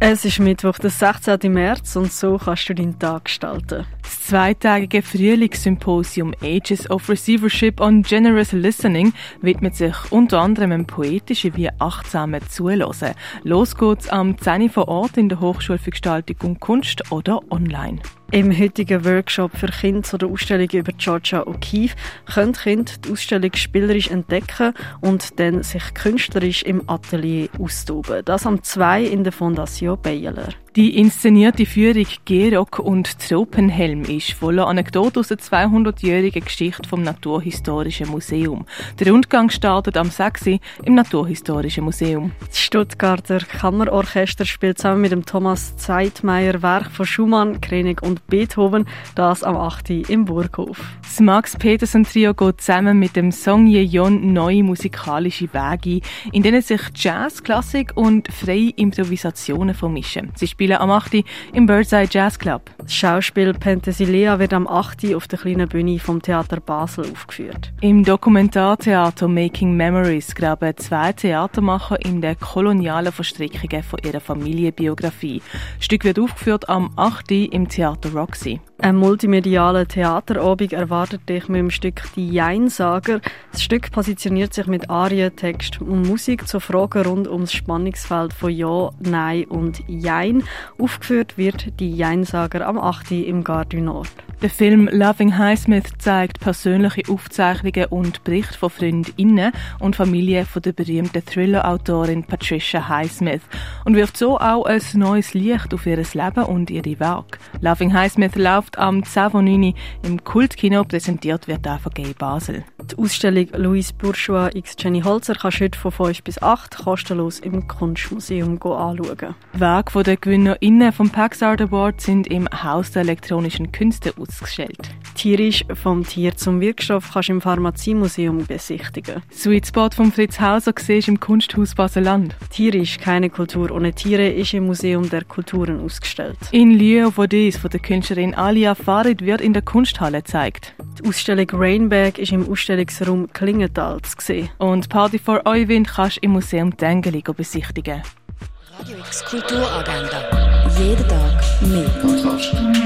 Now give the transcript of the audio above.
Es ist Mittwoch, der 16. März und so kannst du deinen Tag gestalten. Das zweitägige Frühlingssymposium Ages of Receivership on Generous Listening widmet sich unter anderem einem poetischen wie achtsamen Zuhören. Los geht's am 10. vor Ort in der Hochschule für Gestaltung und Kunst oder online. Im heutigen Workshop für Kinder zu der Ausstellung über Georgia O'Keeffe können Kinder die Ausstellung spielerisch entdecken und dann sich künstlerisch im Atelier austoben. Das am 2 in der Fondation Eu o. Die inszenierte Führung Gerock und Tropenhelm ist voller Anekdoten aus der 200-jährigen Geschichte vom Naturhistorischen Museum. Der Rundgang startet am 6. im Naturhistorischen Museum. Das Stuttgarter Kammerorchester spielt zusammen mit dem Thomas Zeitmeier Werk von Schumann, Krenig und Beethoven, das am 8. im Burghof. Das Max Petersen Trio geht zusammen mit dem Song Yeon neue musikalische Wege in denen sich Jazz, Klassik und freie Improvisationen vermischen. Sie spielen am 8. im Birdseye Jazz Club. Das Schauspiel Penthesilea wird am 8. auf der kleinen Bühne vom Theater Basel aufgeführt. Im Dokumentartheater Making Memories graben zwei Theatermacher in den kolonialen Verstrickungen von ihrer Familienbiografie. Das Stück wird aufgeführt am 8. im Theater Roxy. Ein multimedialer Theaterabend erwartet dich mit dem Stück Die Jeinsager. Das Stück positioniert sich mit Arien, Text und Musik zu Fragen rund ums Spannungsfeld von Ja, Nein und Jein. Aufgeführt wird Die Jeinsager am 8. im Gare Nord. Der Film Loving Highsmith zeigt persönliche Aufzeichnungen und Berichte von Freundinnen und Familie von der berühmten Thriller-Autorin Patricia Highsmith und wirft so auch ein neues Licht auf ihr Leben und ihre Werke. Loving Highsmith läuft am 10.9. im Kultkino, präsentiert wird auch von Gay Basel. Die Ausstellung Louis Bourgeois x Jenny Holzer kannst du heute von 5 bis 8 kostenlos im Kunstmuseum anschauen. Werke der GewinnerInnen vom Pax Art Award sind im Haus der elektronischen Künste ausgestellt. Tierisch vom Tier zum Wirkstoff kannst du im Pharmaziemuseum besichtigen. Sweet Spot von Fritz Hauser siehst im Kunsthaus Baseland. Tierisch, keine Kultur ohne Tiere, ist im Museum der Kulturen ausgestellt. In Lieu Odys von der Künstlerin Alia Farid wird in der Kunsthalle gezeigt. Die Ausstellung Rainbag ist im Ausstellungsraum Klingenthal zu sehen. Und Party for Euwind kannst du im Museum Tengeli besichtigen. Radio X Kulturagenda. Jeden Tag mehr.